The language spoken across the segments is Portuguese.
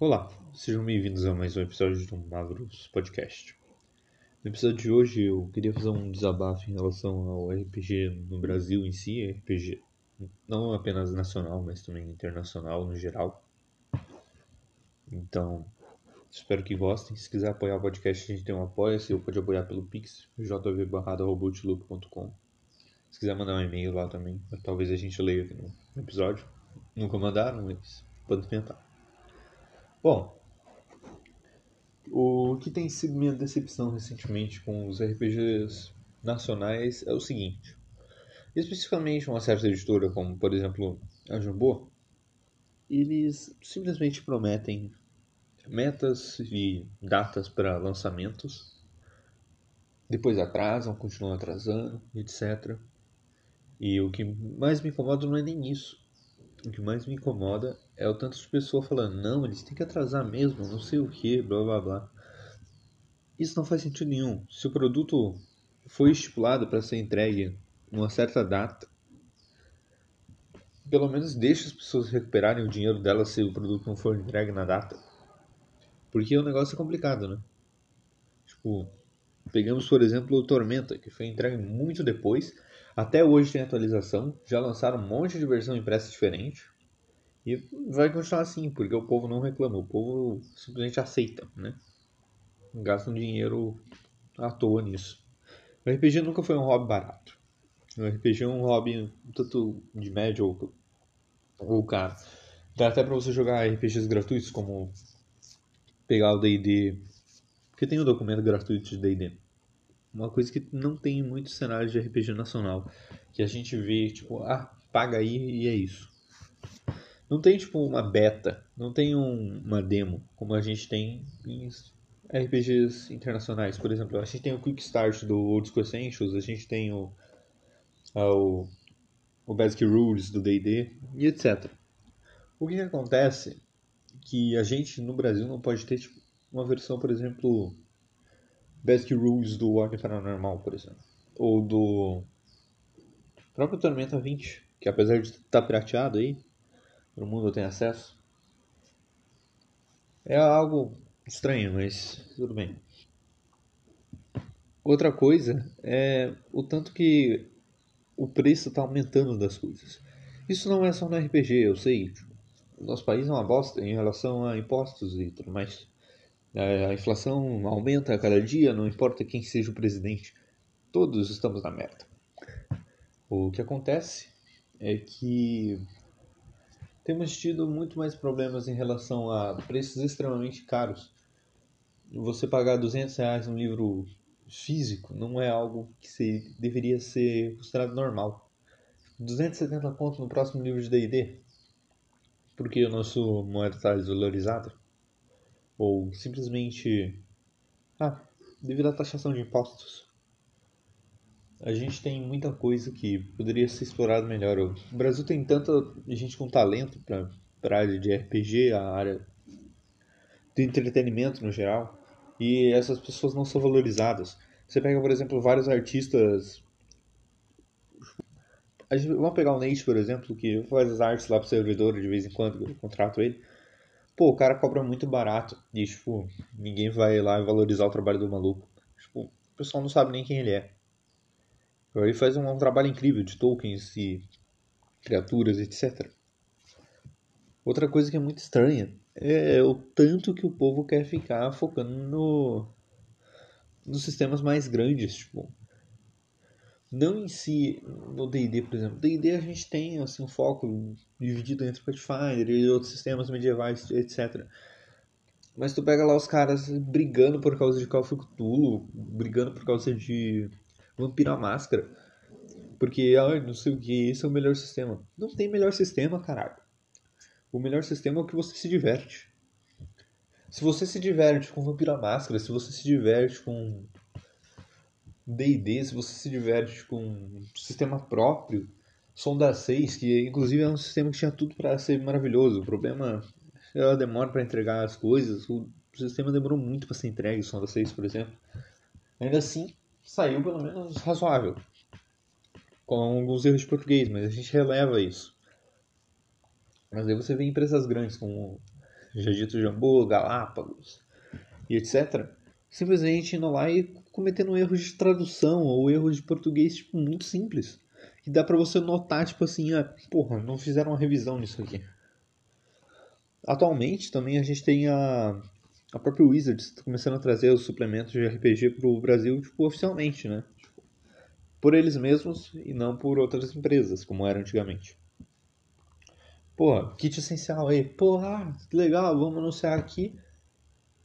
Olá, sejam bem-vindos a mais um episódio do Mavros Podcast. No episódio de hoje eu queria fazer um desabafo em relação ao RPG no Brasil em si, RPG não apenas nacional, mas também internacional no geral. Então, espero que gostem. Se quiser apoiar o podcast, a gente tem um apoia-se, ou pode apoiar pelo Pix, jv.robotloop.com. Se quiser mandar um e-mail lá também, talvez a gente leia aqui no episódio. Nunca mandaram, mas pode tentar. Bom, o que tem sido minha decepção recentemente com os RPGs nacionais é o seguinte. Especificamente uma certa editora, como por exemplo a Jumbo, eles simplesmente prometem metas e datas para lançamentos, depois atrasam, continuam atrasando, etc. E o que mais me incomoda não é nem isso. O que mais me incomoda é o tanto de pessoa falando, não, eles têm que atrasar mesmo, não sei o que, blá blá blá. Isso não faz sentido nenhum. Se o produto foi estipulado para ser entregue numa certa data, pelo menos deixe as pessoas recuperarem o dinheiro delas se o produto não for entregue na data. Porque o negócio é complicado, né? Tipo, pegamos por exemplo o Tormenta, que foi entregue muito depois até hoje tem atualização, já lançaram um monte de versão impressa diferente. E vai continuar assim, porque o povo não reclama, o povo simplesmente aceita, né? Gastam dinheiro à toa nisso. O RPG nunca foi um hobby barato. O RPG é um hobby tanto de médio ou, ou caro. Dá até pra você jogar RPGs gratuitos, como pegar o D&D, porque tem um documento gratuito de D&D uma coisa que não tem muito cenário de RPG nacional. Que a gente vê, tipo, ah, paga aí e é isso. Não tem, tipo, uma beta, não tem um, uma demo, como a gente tem em RPGs internacionais. Por exemplo, a gente tem o Quick Start do Old School Essentials, a gente tem o, o, o Basic Rules do D&D e etc. O que, que acontece que a gente no Brasil não pode ter tipo, uma versão, por exemplo, Basic Rules do Ordem Paranormal, por exemplo. Ou do próprio Tormenta 20, que apesar de estar pirateado aí, todo mundo tem acesso. É algo estranho, mas tudo bem. Outra coisa é o tanto que o preço está aumentando das coisas. Isso não é só no RPG, eu sei. O nosso país é uma bosta em relação a impostos e tudo mais. A inflação aumenta a cada dia, não importa quem seja o presidente. Todos estamos na merda. O que acontece é que temos tido muito mais problemas em relação a preços extremamente caros. Você pagar 200 reais num livro físico não é algo que se, deveria ser considerado normal. 270 pontos no próximo livro de D&D. Porque o nosso moeda está desvalorizada ou simplesmente ah, devido à taxação de impostos. A gente tem muita coisa que poderia ser explorado melhor. O Brasil tem tanta gente com talento para a área de RPG, a área do entretenimento no geral, e essas pessoas não são valorizadas. Você pega, por exemplo, vários artistas. Vamos pegar o Nate, por exemplo, que faz as artes lá para o servidor de vez em quando, eu contrato ele pô, o cara cobra muito barato e, tipo, ninguém vai lá valorizar o trabalho do maluco. Tipo, o pessoal não sabe nem quem ele é. Ele faz um, um trabalho incrível de tokens e criaturas, etc. Outra coisa que é muito estranha é o tanto que o povo quer ficar focando no, nos sistemas mais grandes, tipo, não em si no D&D, por exemplo. D&D a gente tem assim um foco dividido entre Pathfinder e outros sistemas medievais, etc. Mas tu pega lá os caras brigando por causa de Call of Cthulhu, brigando por causa de Vampira Máscara. Porque, ai, não sei o que, esse é o melhor sistema. Não tem melhor sistema, caralho. O melhor sistema é o que você se diverte. Se você se diverte com Vampira Máscara, se você se diverte com D&D, se você se diverte com um sistema próprio, Sonda 6, que inclusive é um sistema que tinha tudo para ser maravilhoso. O problema é a demora para entregar as coisas. O sistema demorou muito para ser entregue, Sonda 6, por exemplo. Ainda assim, saiu pelo menos razoável. Com alguns erros de português, mas a gente releva isso. Mas aí você vê empresas grandes como Jadito Jambô, Galápagos e etc. Simplesmente indo lá e cometendo erros de tradução ou erros de português tipo, muito simples. Que dá pra você notar, tipo assim, ah, porra, não fizeram uma revisão nisso aqui. Atualmente também a gente tem a, a própria Wizards começando a trazer os suplementos de RPG pro Brasil, tipo, oficialmente, né? Por eles mesmos e não por outras empresas, como era antigamente. Pô, kit essencial aí. Pô, ah, legal, vamos anunciar aqui.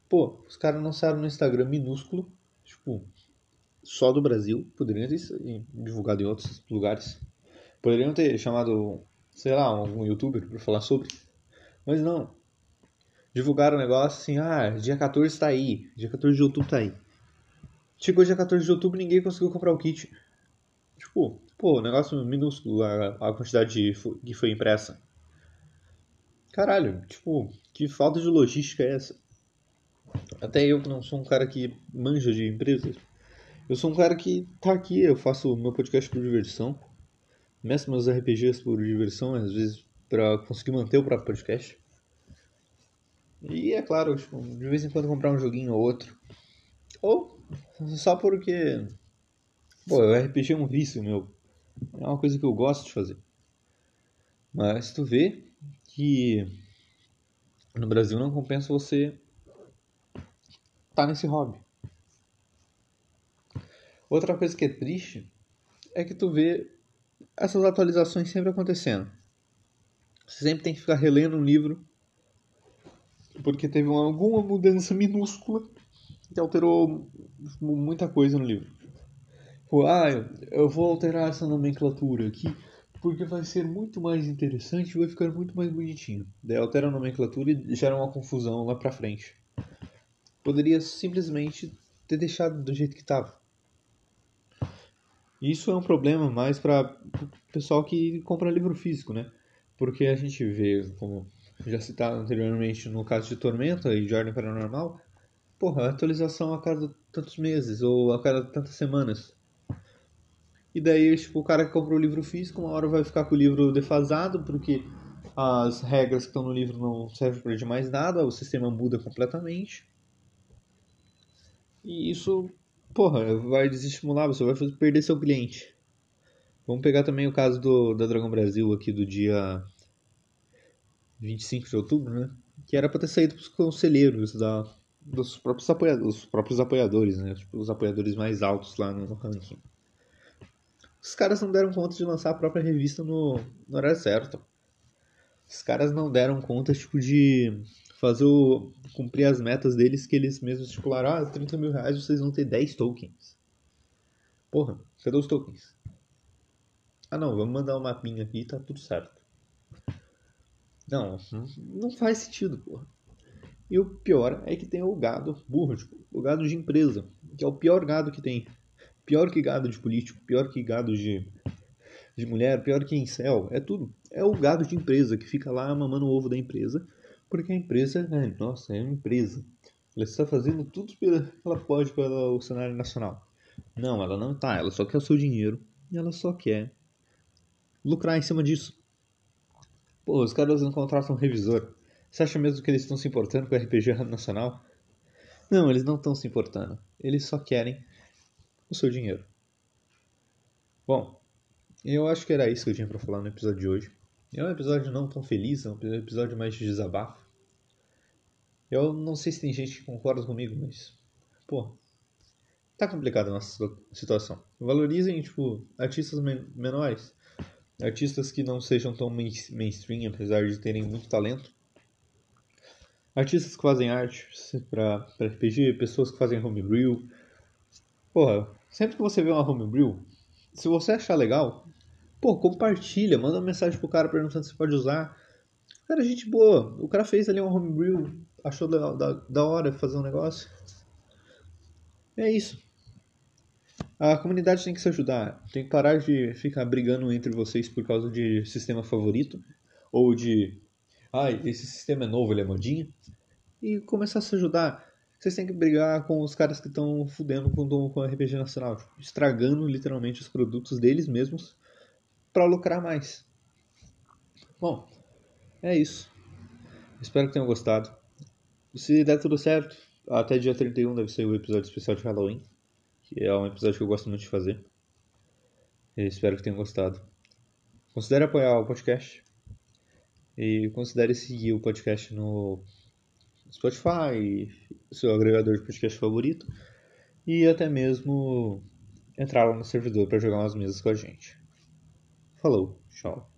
Pô, os caras anunciaram no Instagram minúsculo, tipo, só do Brasil. Poderiam ter divulgado em outros lugares. Poderiam ter chamado, sei lá, algum youtuber para falar sobre. Mas não. Divulgaram o negócio assim, ah, dia 14 está aí. Dia 14 de outubro está aí. Chegou dia 14 de outubro ninguém conseguiu comprar o kit. Tipo, pô, negócio minúsculo a, a quantidade que foi impressa. Caralho, tipo, que falta de logística é essa? Até eu que não sou um cara que manja de empresas. Eu sou um cara que tá aqui, eu faço meu podcast por diversão. Meço meus RPGs por diversão, às vezes para conseguir manter o próprio podcast. E é claro, tipo, de vez em quando comprar um joguinho ou outro. Ou só porque. Pô, o RPG é um vício meu. É uma coisa que eu gosto de fazer. Mas tu vê que no Brasil não compensa você tá nesse hobby. Outra coisa que é triste é que tu vê essas atualizações sempre acontecendo. Você sempre tem que ficar relendo um livro porque teve uma, alguma mudança minúscula que alterou muita coisa no livro. Tipo, ah, eu vou alterar essa nomenclatura aqui porque vai ser muito mais interessante e vai ficar muito mais bonitinho. Daí altera a nomenclatura e gera uma confusão lá pra frente. Poderia simplesmente ter deixado do jeito que estava. Isso é um problema mais para o pessoal que compra livro físico, né? Porque a gente vê, como já citado anteriormente no caso de Tormenta e de Ordem Paranormal, porra, atualização a cada tantos meses ou a cada tantas semanas. E daí, tipo, o cara que comprou o livro físico, uma hora vai ficar com o livro defasado, porque as regras que estão no livro não servem para de mais nada, o sistema muda completamente. E isso, porra, vai desestimular, você vai perder seu cliente. Vamos pegar também o caso do, da Dragão Brasil aqui do dia 25 de outubro, né? Que era para ter saído para os conselheiros da, dos, próprios apoiadores, dos próprios apoiadores, né? Tipo, os apoiadores mais altos lá no ranking. Os caras não deram conta de lançar a própria revista no, no horário certo. Os caras não deram conta, tipo, de fazer o, cumprir as metas deles que eles mesmos estipularam. Ah, 30 mil reais vocês vão ter 10 tokens. Porra, cadê os tokens? Ah não, vamos mandar um mapinha aqui e tá tudo certo. Não, não faz sentido, porra. E o pior é que tem o gado burro, tipo, o gado de empresa, que é o pior gado que tem. Pior que gado de político, pior que gado de, de mulher, pior que incel, é tudo. É o gado de empresa que fica lá mamando o ovo da empresa, porque a empresa, é, nossa, é uma empresa. Ela está fazendo tudo que ela pode pelo cenário nacional. Não, ela não está, ela só quer o seu dinheiro e ela só quer lucrar em cima disso. Pô, os caras não contratam um revisor. Você acha mesmo que eles estão se importando com o RPG nacional? Não, eles não estão se importando. Eles só querem o seu dinheiro. Bom, eu acho que era isso que eu tinha para falar no episódio de hoje. É um episódio não tão feliz, é um episódio mais de desabafo. Eu não sei se tem gente que concorda comigo, mas. Pô. Tá complicada a nossa situação. Valorizem, tipo, artistas men menores. Artistas que não sejam tão mainstream, apesar de terem muito talento. Artistas que fazem arte para RPG, pessoas que fazem homebrew, Porra, sempre que você vê uma homebrew, se você achar legal, pô, compartilha, manda uma mensagem pro cara perguntando se pode usar. Cara, gente boa. O cara fez ali uma homebrew, achou da, da, da hora fazer um negócio. É isso. A comunidade tem que se ajudar. Tem que parar de ficar brigando entre vocês por causa de sistema favorito. Ou de. Ai, esse sistema é novo, ele é modinha. E começar a se ajudar vocês têm que brigar com os caras que estão fudendo com, com RPG nacional, tipo, estragando literalmente os produtos deles mesmos para lucrar mais. Bom, é isso. Espero que tenham gostado. Se der tudo certo, até dia 31 deve ser o episódio especial de Halloween, que é um episódio que eu gosto muito de fazer. Espero que tenham gostado. Considere apoiar o podcast e considere seguir o podcast no Spotify, seu agregador de podcast favorito, e até mesmo entrar lá no servidor para jogar umas mesas com a gente. Falou, tchau.